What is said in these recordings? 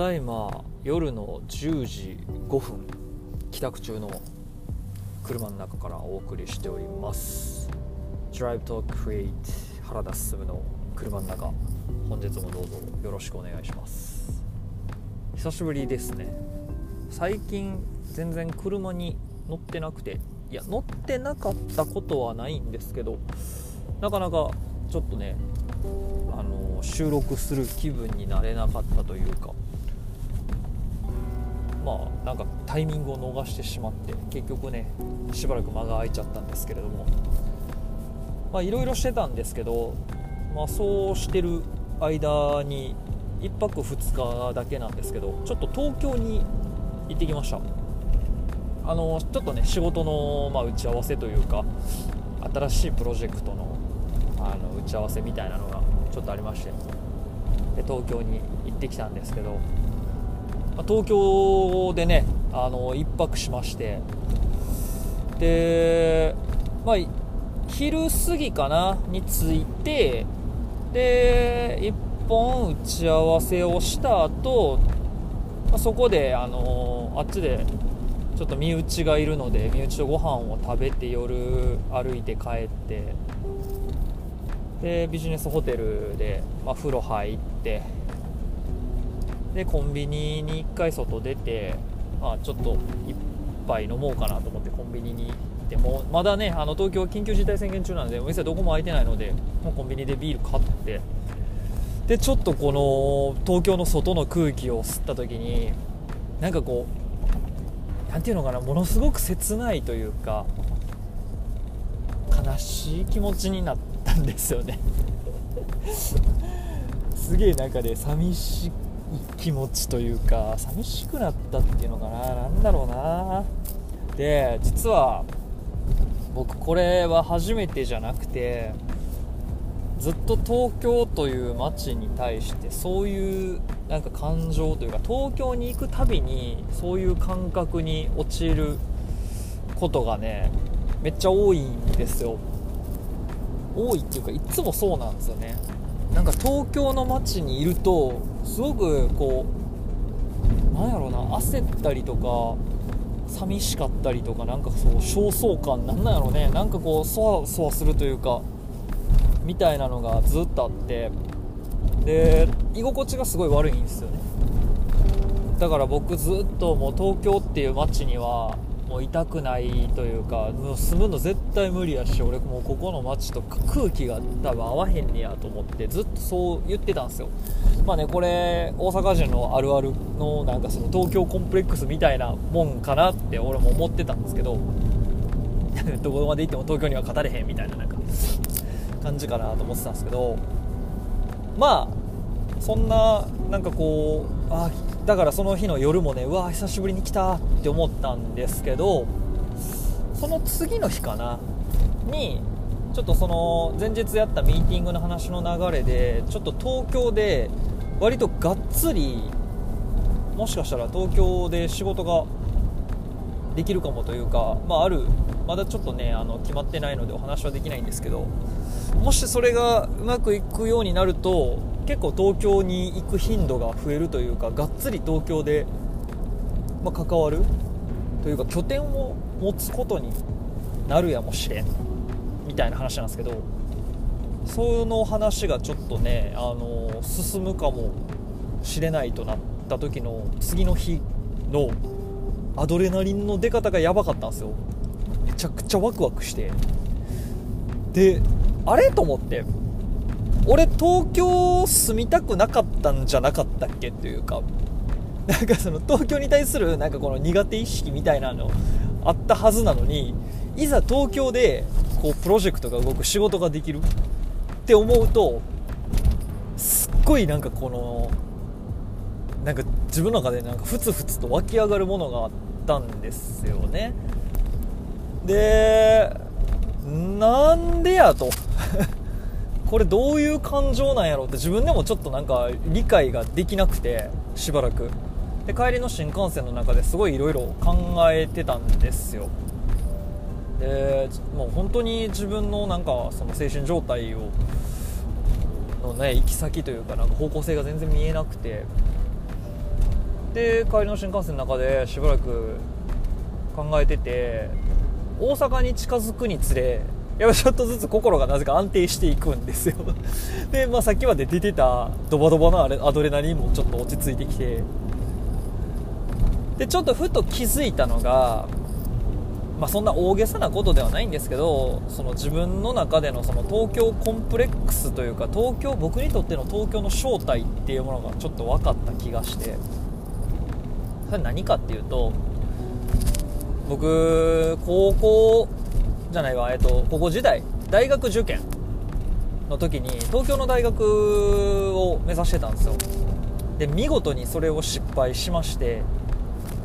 ただいま夜の10時5分帰宅中の車の中からお送りしております。Drive Talk Create 原田進の車の中。本日もどうぞよろしくお願いします。久しぶりですね。最近全然車に乗ってなくていや乗ってなかったことはないんですけどなかなかちょっとねあの収録する気分になれなかったというかまあなんかタイミングを逃してしまって結局ねしばらく間が空いちゃったんですけれども。まあいろいろしてたんですけど、まあ、そうしてる間に1泊2日だけなんですけどちょっと東京に行ってきました。あのちょっとね仕事の、まあ、打ち合わせというか新しいプロジェクトのあの打ち合わせみたいなのがちょっとありましてで東京に行ってきたんですけど、ま、東京でねあの1泊しまして。で、まあ、昼過ぎかなに着いてで1本打ち合わせをした後、まあそこであのあっちでちょっと身内がいるので身内とご飯を食べて夜歩いて帰ってでビジネスホテルで、まあ、風呂入ってでコンビニに1回外出て、あ、ちょっと一杯飲もうかなと思ってコンビニに行ってもまだねあの東京緊急事態宣言中なのでお店どこも開いてないのでもうコンビニでビール買ってでちょっとこの東京の外の空気を吸った時になんかこう何ていうのかなものすごく切ないというか悲しい気持ちになったんですよね。すげえ中で寂しい気持ちというか寂しくなったっていうのかな。何だろうな。で実は僕これは初めてじゃなくてずっと東京という街に対してそういうなんか感情というか東京に行くたびにそういう感覚に陥ることがねめっちゃ多いんですよ。多いっていうかいつもそうなんですよね。なんか東京の街にいるとすごくこうなんやろうな焦ったりとか寂しかったりとかなんかそう焦燥感なんなんやろうね。なんかこうそわそわするというかみたいなのがずっとあって。で居心地がすごい悪いんですよね。だから僕ずっともう東京っていう街にはもう痛くないというかもう住むの絶対無理やし俺もうここの街と空気が多分合わへんねやと思ってずっとそう言ってたんですよ。まあねこれ大阪人のあるあるのなんかその東京コンプレックスみたいなもんかなって俺も思ってたんですけど どこまで行っても東京には語れへんみたいななんか感じかなと思ってたんですけどまあそんななんかこうあだからその日の夜もねうわ久しぶりに来たって思ったんですけどその次の日かなにちょっとその前日やったミーティングの話の流れでちょっと東京で割とがっつりもしかしたら東京で仕事ができるかもというか、まあ、あるまだちょっとねあの決まってないのでお話はできないんですけどもしそれがうまくいくようになると結構東京に行く頻度が増えるというかがっつり東京で、まあ、関わるというか拠点を持つことになるやもしれんみたいな話なんですけどその話がちょっとねあの進むかもしれないとなった時の次の日のアドレナリンの出方がやばかったんですよ。めちゃくちゃワクワクして。であれ？と思って。東京住みたくなかったんじゃなかったっけっていうか。なんかその東京に対するなんかこの苦手意識みたいなのあったはずなのにいざ東京でこうプロジェクトが動く仕事ができる。って思うとすっごいなんかこのなんか自分の中でなんかふつふつと湧き上がるものがあったんですよね。でなんでやと。これどういう感情なんやろうって自分でもちょっとなんか理解ができなくてしばらく。で帰りの新幹線の中ですごいいろいろ考えてたんですよ。でもう本当に自分のなんかその精神状態をのね行き先というかなんか方向性が全然見えなくて。で帰りの新幹線の中でしばらく考えてて大阪に近づくにつれやっぱちょっとずつ心がなぜか安定していくんですよ。で、まあ、さっきまで出てたドバドバのあれアドレナリンもちょっと落ち着いてきて。でちょっとふと気づいたのがまあ、そんな大げさなことではないんですけどその自分の中でのその東京コンプレックスというか東京僕にとっての東京の正体っていうものがちょっと分かった気がして。それ何かっていうと僕高校じゃないわ、えっと、高校時代大学受験の時に東京の大学を目指してたんですよ。で見事にそれを失敗しまして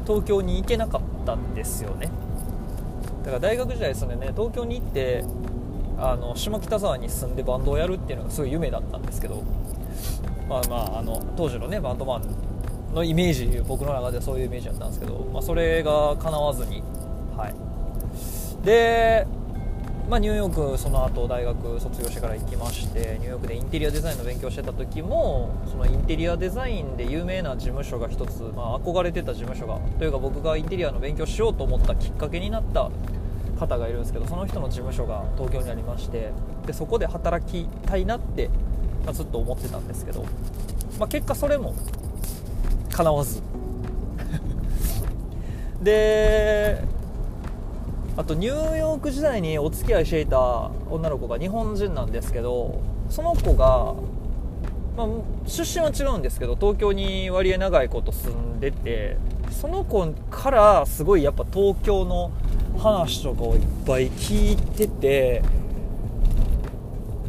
東京に行けなかったんですよね。だから大学時代ですね。東京に行ってあの下北沢に住んでバンドをやるっていうのがすごい夢だったんですけどまあまああの当時のねバンドマンのイメージ僕の中ではそういうイメージだったんですけど、まあ、それが叶わずにはい。でまあ、ニューヨークその後大学卒業してから行きましてニューヨークでインテリアデザインの勉強してた時もそのインテリアデザインで有名な事務所が1つ、まあ、憧れてた事務所がというか僕がインテリアの勉強しようと思ったきっかけになった方がいるんですけどその人の事務所が東京にありましてでそこで働きたいなって、まあ、ずっと思ってたんですけど、まあ、結果それも叶わず。であとニューヨーク時代にお付き合いしていた女の子が日本人なんですけどその子が、まあ、出身は違うんですけど東京に割合長いこと住んでてその子からすごいやっぱ東京の話とかをいっぱい聞いてて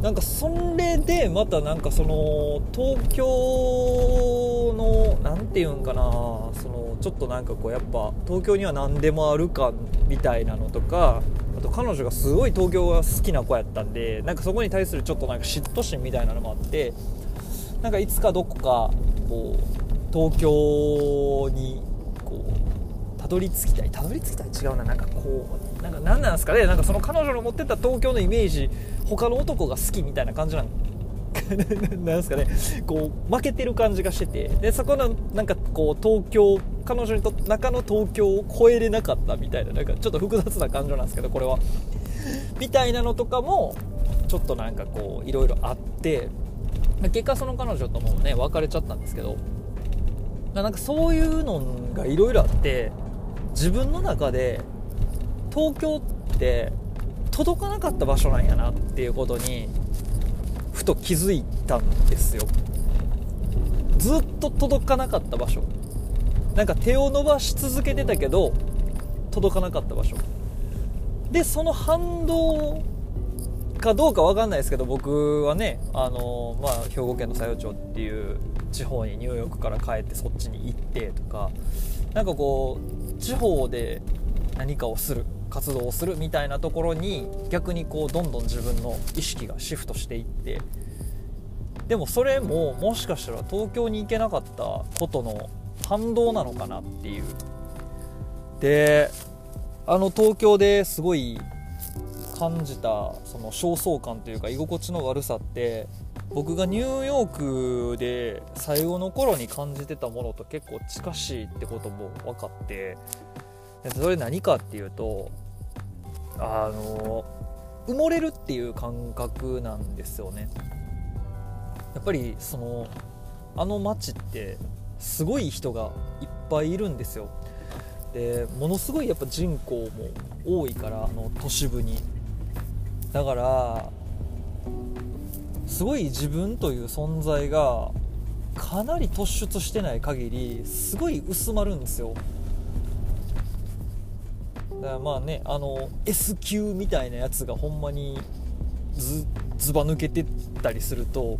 なんかそれでまたなんかその東京の何て言うんかなそのちょっとなんかこうやっぱ東京には何でもあるかみたいなのとかあと彼女がすごい東京が好きな子やったんでなんかそこに対するちょっとなんか嫉妬心みたいなのもあってなんかいつかどこかこう東京にこうたどり着きたいたどり着きたい違うななんかこうなんか何なんですかね？なんかその彼女の持ってた東京のイメージ他の男が好きみたいな感じなん なんですかね？こう負けてる感じがしてて。でそこのなんかこう東京彼女にとって中の東京を超えれなかったみたいななんかちょっと複雑な感情なんですけどこれは。みたいなのとかもちょっとなんかこういろいろあって。結果その彼女ともね別れちゃったんですけど。なんかそういうのがいろいろあって自分の中で東京って届かなかった場所なんやなっていうことにふと気づいたんですよ。ずっと届かなかった場所。なんか手を伸ばし続けてたけど届かなかった場所。でその反動かどうか分かんないですけど僕はねあの、まあ、兵庫県の佐用町っていう地方にニューヨークから帰ってそっちに行ってとかなんかこう地方で何かをする。活動をするみたいなところに逆にこうどんどん自分の意識がシフトしていってでもそれももしかしたら東京に行けなかったことの反動なのかなっていう。であの東京ですごい感じたその焦燥感というか居心地の悪さって僕がニューヨークで最後の頃に感じてたものと結構近しいってことも分かってそれ何かっていうとあの埋もれるっていう感覚なんですよね。やっぱりそのあの街ってすごい人がいっぱいいるんですよ。でものすごいやっぱ人口も多いからあの都市部に。だからすごい自分という存在がかなり突出してない限りすごい薄まるんですよ。だからまあねあの S 級みたいなやつがほんまにずずば抜けてったりすると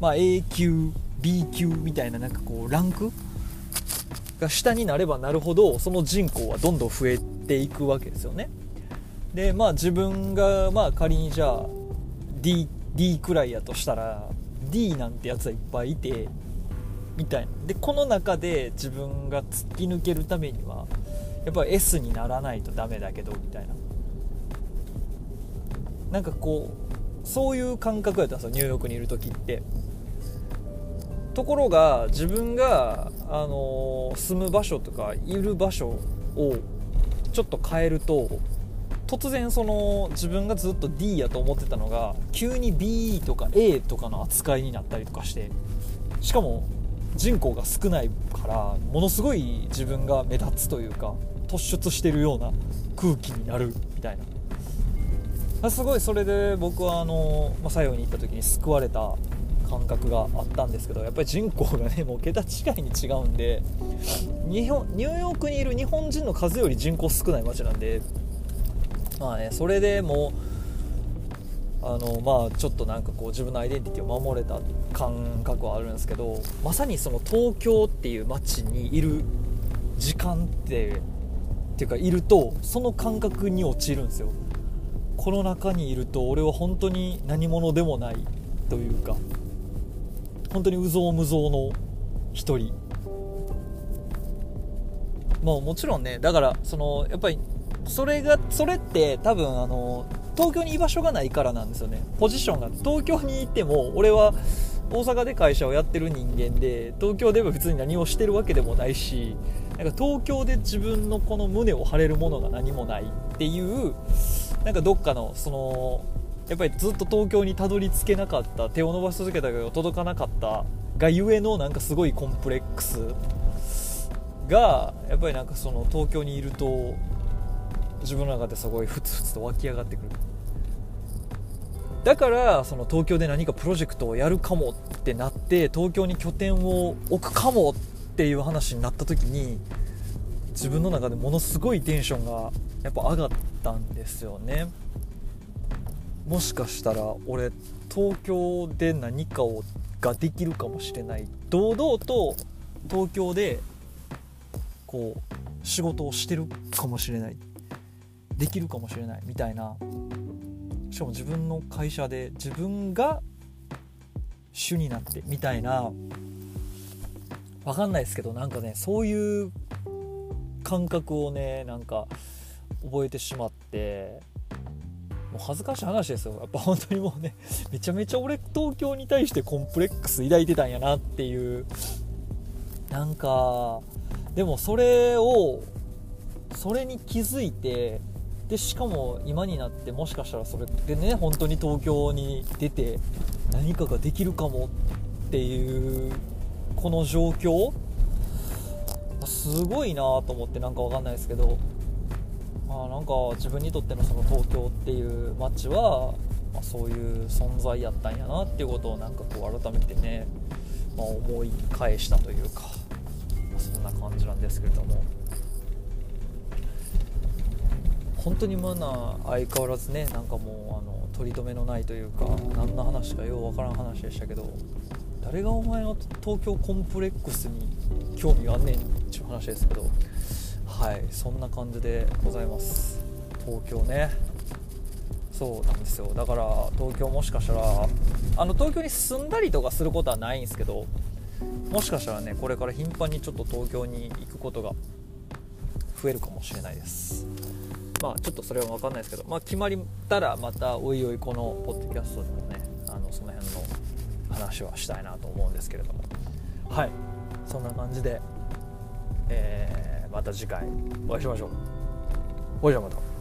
まあ A 級 B 級みたいななんかこうランクが下になればなるほどその人口はどんどん増えていくわけですよね。でまあ自分がまあ仮にじゃあ D, D くらいやとしたら D なんてやつはいっぱいいてみたいな。でこの中で自分が突き抜けるためにはやっぱ S にならないとダメだけどみたいな。なんかこうそういう感覚やったんですよニューヨークにいる時って。ところが自分が、あの住む場所とかいる場所をちょっと変えると突然その自分がずっと D やと思ってたのが急に B とか A とかの扱いになったりとかして。しかも人口が少ないからものすごい自分が目立つというか突出してるような空気になるみたいな。すごいそれで僕はあの、まあ、西洋に行った時に救われた感覚があったんですけどやっぱり人口がねもう桁違いに違うんで日本ニューヨークにいる日本人の数より人口少ない街なんでまあねそれでもうあのまあちょっとなんかこう自分のアイデンティティを守れた感覚はあるんですけどまさにその東京っていう街にいる時間ってっていうかいるとその感覚に陥るんですよ。この中にいると俺は本当に何者でもないというか本当に有象無象の一人。まあもちろんねだからそのやっぱりそれがそれって多分あの東京に居場所がないからなんですよね。ポジションが。東京にいても俺は大阪で会社をやってる人間で東京では別に何をしてるわけでもないしなんか東京で自分のこの胸を張れるものが何もないっていうなんかどっかのそのやっぱりずっと東京にたどり着けなかった手を伸ばし続けたけど届かなかったがゆえのなんかすごいコンプレックスがやっぱりなんかその東京にいると自分の中ですごいふつふつと湧き上がってくる。だからその東京で何かプロジェクトをやるかもってなって東京に拠点を置くかもっていう話になった時に自分の中でものすごいテンションがやっぱ上がったんですよね。もしかしたら俺東京で何かをができるかもしれない。堂々と東京でこう仕事をしてるかもしれない。できるかもしれないみたいな。しかも自分の会社で自分が主になってみたいな。分かんないですけどなんかねそういう感覚をねなんか覚えてしまって。もう恥ずかしい話ですよ。やっぱ本当にもうねめちゃめちゃ俺東京に対してコンプレックス抱いてたんやなっていう。なんかでもそれをそれに気づいてでしかも今になってもしかしたらそれでね本当に東京に出て何かができるかもっていうこの状況？すごいなと思ってなんかわかんないですけど。まあなんか自分にとってのその東京っていう街は、まあ、そういう存在やったんやなっていうことをなんかこう改めてね、まあ、思い返したというか、まあ、そんな感じなんですけれども。本当にまだ相変わらずねなんかもうあの取り留めのないというか何の話かようわからん話でしたけど誰がお前の東京コンプレックスに興味があんねんっていう話ですけどはいそんな感じでございます。東京ね。そうなんですよ。だから東京もしかしたらあの東京に住んだりとかすることはないんですけどもしかしたらねこれから頻繁にちょっと東京に行くことが増えるかもしれないです。まあちょっとそれは分かんないですけど、まあ、決まったらまたおいおいこのポッドキャストでもねあのその辺の話はしたいなと思うんですけれども。はい。そんな感じで、えー、また次回お会いしましょう。ほいじゃまた。